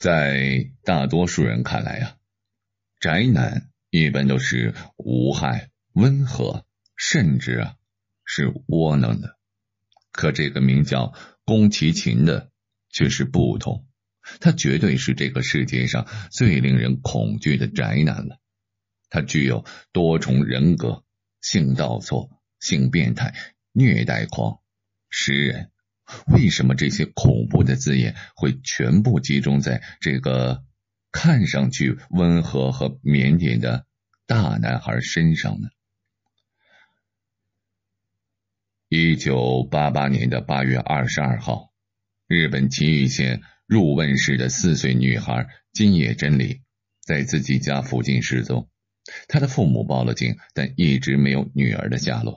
在大多数人看来呀，宅男一般都是无害、温和，甚至啊是窝囊的。可这个名叫宫崎勤的却是不同，他绝对是这个世界上最令人恐惧的宅男了。他具有多重人格、性倒错、性变态、虐待狂、食人。为什么这些恐怖的字眼会全部集中在这个看上去温和和腼腆的大男孩身上呢？一九八八年的八月二十二号，日本崎玉县入问市的四岁女孩金野真理在自己家附近失踪，她的父母报了警，但一直没有女儿的下落。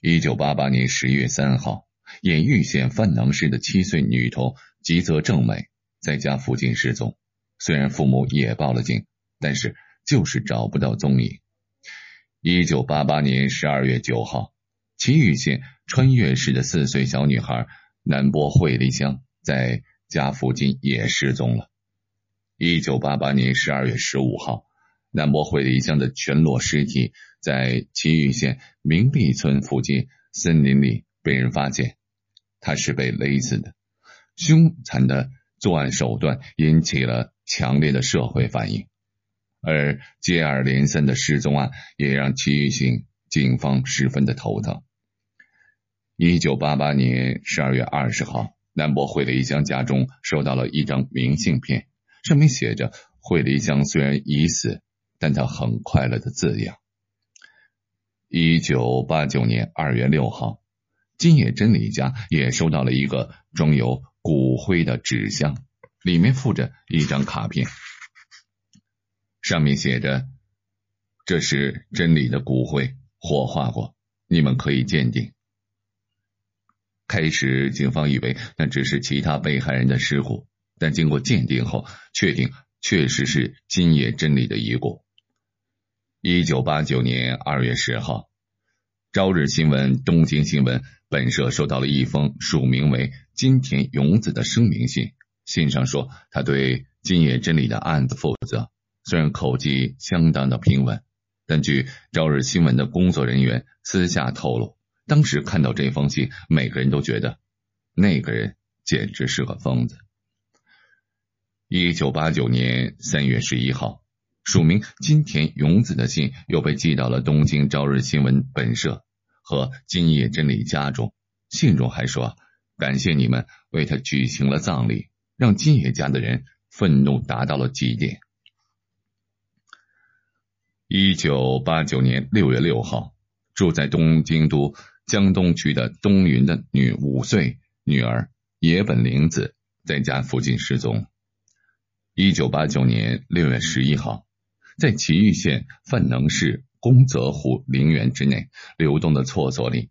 一九八八年十月三号。演玉县范能市的七岁女童吉泽正美在家附近失踪，虽然父母也报了警，但是就是找不到踪影。一九八八年十二月九号，岐玉县穿越市的四岁小女孩南波惠梨香在家附近也失踪了。一九八八年十二月十五号，南波惠梨香的全裸尸体在岐玉县明碧村附近森林里被人发现。他是被勒死的，凶残的作案手段引起了强烈的社会反应，而接二连三的失踪案也让齐玉兴警方十分的头疼。一九八八年十二月二十号，南博惠梨香家中收到了一张明信片，上面写着“惠梨香虽然已死，但她很快乐”的字样。一九八九年二月六号。金野真理家也收到了一个装有骨灰的纸箱，里面附着一张卡片，上面写着：“这是真理的骨灰，火化过，你们可以鉴定。”开始，警方以为那只是其他被害人的尸骨，但经过鉴定后，确定确实是金野真理的遗骨。一九八九年二月十号。朝日新闻、东京新闻本社收到了一封署名为金田勇子的声明信，信上说他对金野真理的案子负责。虽然口气相当的平稳，但据朝日新闻的工作人员私下透露，当时看到这封信，每个人都觉得那个人简直是个疯子。一九八九年三月十一号。署名金田勇子的信又被寄到了东京朝日新闻本社和金野真理家中。信中还说：“感谢你们为他举行了葬礼，让金野家的人愤怒达到了极点。”一九八九年六月六号，住在东京都江东区的东云的女五岁女儿野本玲子在家附近失踪。一九八九年六月十一号。在岐玉县范能市宫泽湖陵园之内流动的厕所里，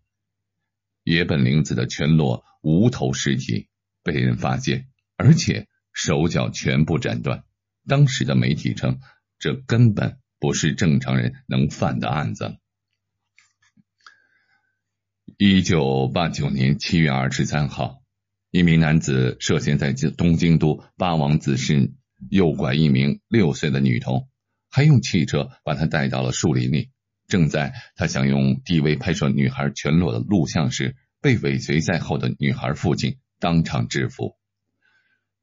野本玲子的全裸无头尸体被人发现，而且手脚全部斩断。当时的媒体称，这根本不是正常人能犯的案子。一九八九年七月二十三号，一名男子涉嫌在东京都八王子市诱拐一名六岁的女童。还用汽车把他带到了树林里。正在他想用 DV 拍摄女孩全裸的录像时，被尾随在后的女孩父亲当场制服，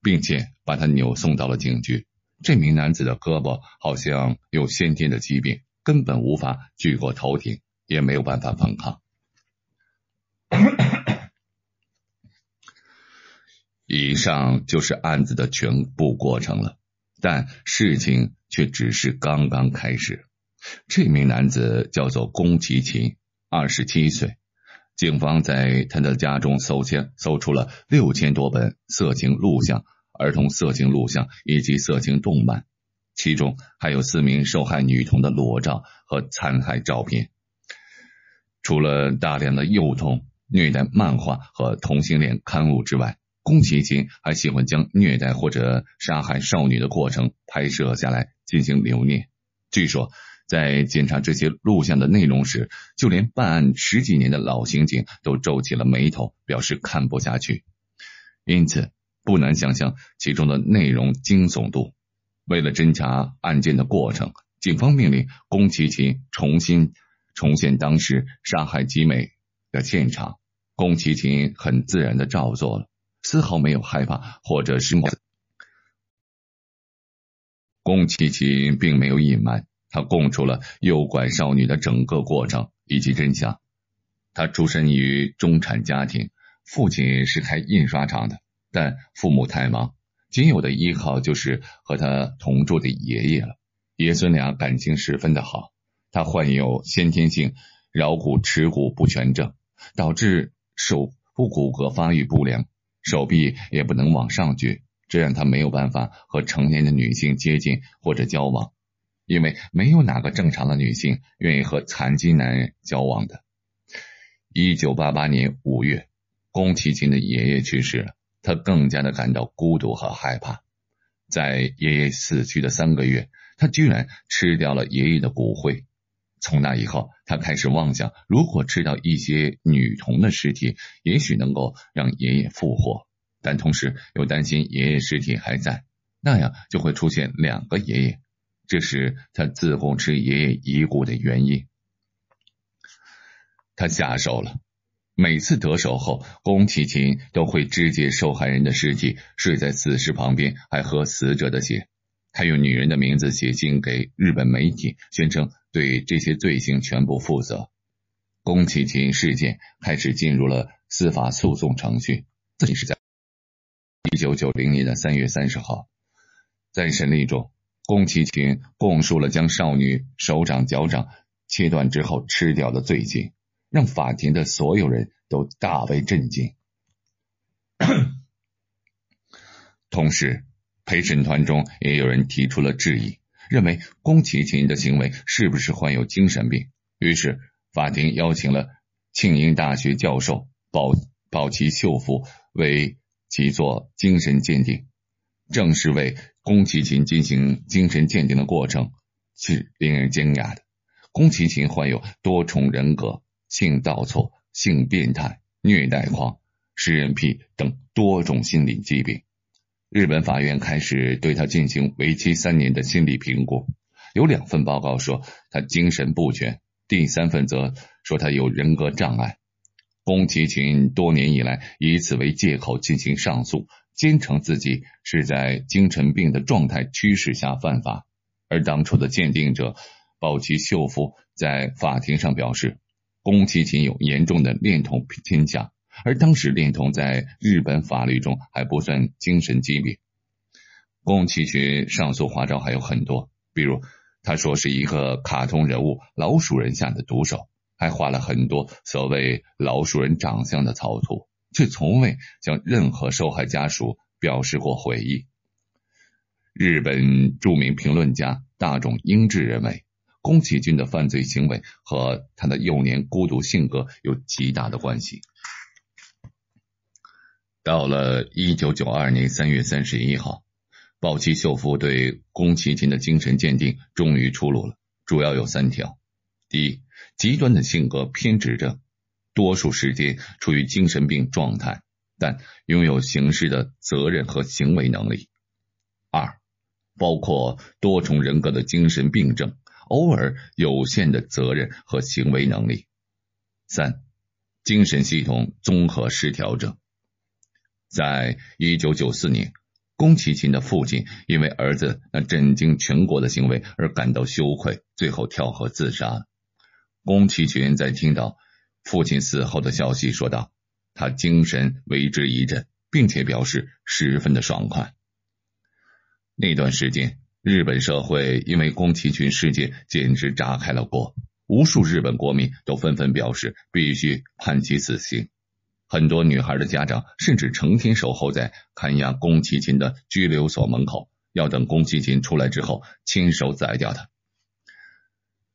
并且把他扭送到了警局。这名男子的胳膊好像有先天的疾病，根本无法举过头顶，也没有办法反抗。以上就是案子的全部过程了，但事情。却只是刚刚开始。这名男子叫做宫崎勤，二十七岁。警方在他的家中搜签，搜出了六千多本色情录像、儿童色情录像以及色情动漫，其中还有四名受害女童的裸照和残害照片。除了大量的幼童虐待漫画和同性恋刊物之外，宫崎勤还喜欢将虐待或者杀害少女的过程拍摄下来。进行留念。据说，在检查这些录像的内容时，就连办案十几年的老刑警都皱起了眉头，表示看不下去。因此，不难想象其中的内容惊悚度。为了侦查案件的过程，警方命令宫崎勤重新重现当时杀害吉美的现场。宫崎勤很自然的照做了，丝毫没有害怕或者是。宫崎勤并没有隐瞒，他供出了诱拐少女的整个过程以及真相。他出身于中产家庭，父亲是开印刷厂的，但父母太忙，仅有的依靠就是和他同住的爷爷了。爷孙俩感情十分的好。他患有先天性桡骨尺骨不全症，导致手部骨骼发育不良，手臂也不能往上举，这让他没有办法和成年的女性接近或者交往，因为没有哪个正常的女性愿意和残疾男人交往的。一九八八年五月，宫崎勤的爷爷去世了，他更加的感到孤独和害怕。在爷爷死去的三个月，他居然吃掉了爷爷的骨灰。从那以后，他开始妄想，如果吃到一些女童的尸体，也许能够让爷爷复活。但同时又担心爷爷尸体还在，那样就会出现两个爷爷，这是他自供吃爷爷遗骨的原因。他下手了。每次得手后，宫崎勤都会肢解受害人的尸体，睡在死尸旁边，还喝死者的血。他用女人的名字写信给日本媒体，宣称对这些罪行全部负责。宫崎勤事件开始进入了司法诉讼程序。自己是在一九九零年的三月三十号，在审理中，宫崎勤供述了将少女手掌、脚掌切断之后吃掉的罪行。让法庭的所有人都大为震惊。同时，陪审团中也有人提出了质疑，认为宫崎勤的行为是不是患有精神病？于是，法庭邀请了庆应大学教授保保崎秀夫为其做精神鉴定。正是为宫崎勤进行精神鉴定的过程是令人惊讶的。宫崎勤患有多重人格。性倒错、性变态、虐待狂、食人癖等多种心理疾病。日本法院开始对他进行为期三年的心理评估，有两份报告说他精神不全，第三份则说他有人格障碍。宫崎勤多年以来以此为借口进行上诉，坚称自己是在精神病的状态驱使下犯法。而当初的鉴定者保崎秀夫在法庭上表示。宫崎勤有严重的恋童倾向，而当时恋童在日本法律中还不算精神疾病。宫崎勤上诉花招还有很多，比如他说是一个卡通人物老鼠人下的毒手，还画了很多所谓老鼠人长相的草图，却从未向任何受害家属表示过悔意。日本著名评论家大冢英治认为。宫崎骏的犯罪行为和他的幼年孤独性格有极大的关系。到了一九九二年三月三十一号，保崎秀夫对宫崎骏的精神鉴定终于出炉了，主要有三条：第一，极端的性格偏执症，多数时间处于精神病状态，但拥有刑事的责任和行为能力；二，包括多重人格的精神病症。偶尔有限的责任和行为能力。三、精神系统综合失调症。在一九九四年，宫崎勤的父亲因为儿子那震惊全国的行为而感到羞愧，最后跳河自杀了。宫崎骏在听到父亲死后的消息，说道：“他精神为之一振，并且表示十分的爽快。”那段时间。日本社会因为宫崎骏事件简直炸开了锅，无数日本国民都纷纷表示必须判其死刑。很多女孩的家长甚至成天守候在看押宫崎骏的拘留所门口，要等宫崎骏出来之后亲手宰掉他。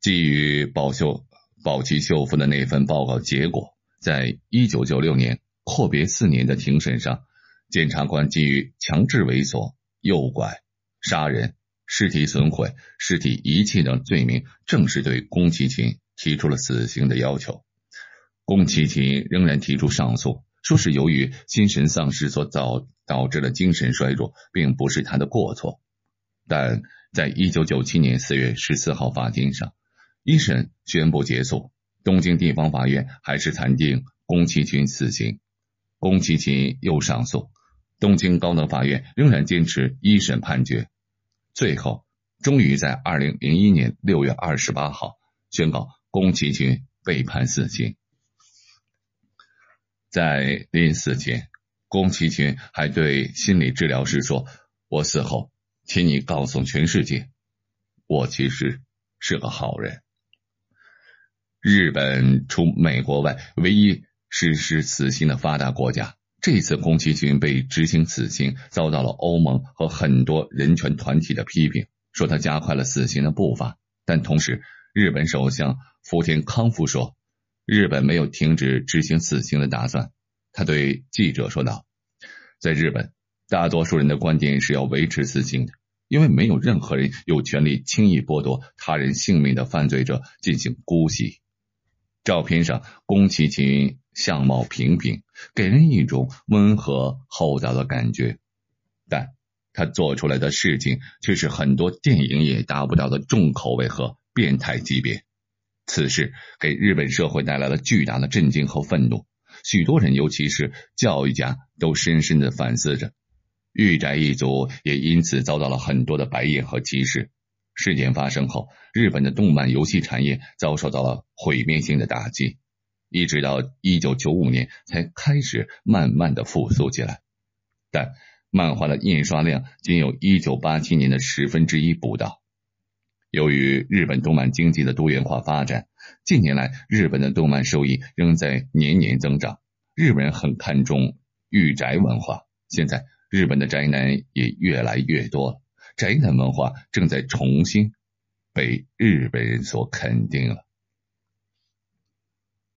基于保秀保崎秀夫的那份报告结果，在一九九六年阔别四年的庭审上，检察官基于强制猥琐、诱拐、杀人。尸体损毁、尸体遗弃等罪名，正式对宫崎勤提出了死刑的要求。宫崎勤仍然提出上诉，说是由于心神丧失所导导致的精神衰弱，并不是他的过错。但在一九九七年四月十四号法庭上，一审宣布结束，东京地方法院还是裁定宫崎骏死刑。宫崎骏又上诉，东京高等法院仍然坚持一审判决。最后，终于在二零零一年六月二十八号宣告宫崎骏被判死刑。在临死前，宫崎骏还对心理治疗师说：“我死后，请你告诉全世界，我其实是个好人。”日本除美国外，唯一实施死刑的发达国家。这次宫崎骏被执行死刑，遭到了欧盟和很多人权团体的批评，说他加快了死刑的步伐。但同时，日本首相福田康夫说，日本没有停止执行死刑的打算。他对记者说道：“在日本，大多数人的观点是要维持死刑的，因为没有任何人有权利轻易剥夺他人性命的犯罪者进行姑息。”照片上，宫崎骏相貌平平，给人一种温和厚道的感觉，但他做出来的事情却是很多电影也达不到的重口味和变态级别。此事给日本社会带来了巨大的震惊和愤怒，许多人，尤其是教育家，都深深的反思着。御宅一族也因此遭到了很多的白眼和歧视。事件发生后，日本的动漫游戏产业遭受到了毁灭性的打击，一直到一九九五年才开始慢慢的复苏起来。但漫画的印刷量仅有一九八七年的十分之一不到。由于日本动漫经济的多元化发展，近年来日本的动漫收益仍在年年增长。日本人很看重御宅文化，现在日本的宅男也越来越多了。宅男文化正在重新被日本人所肯定了。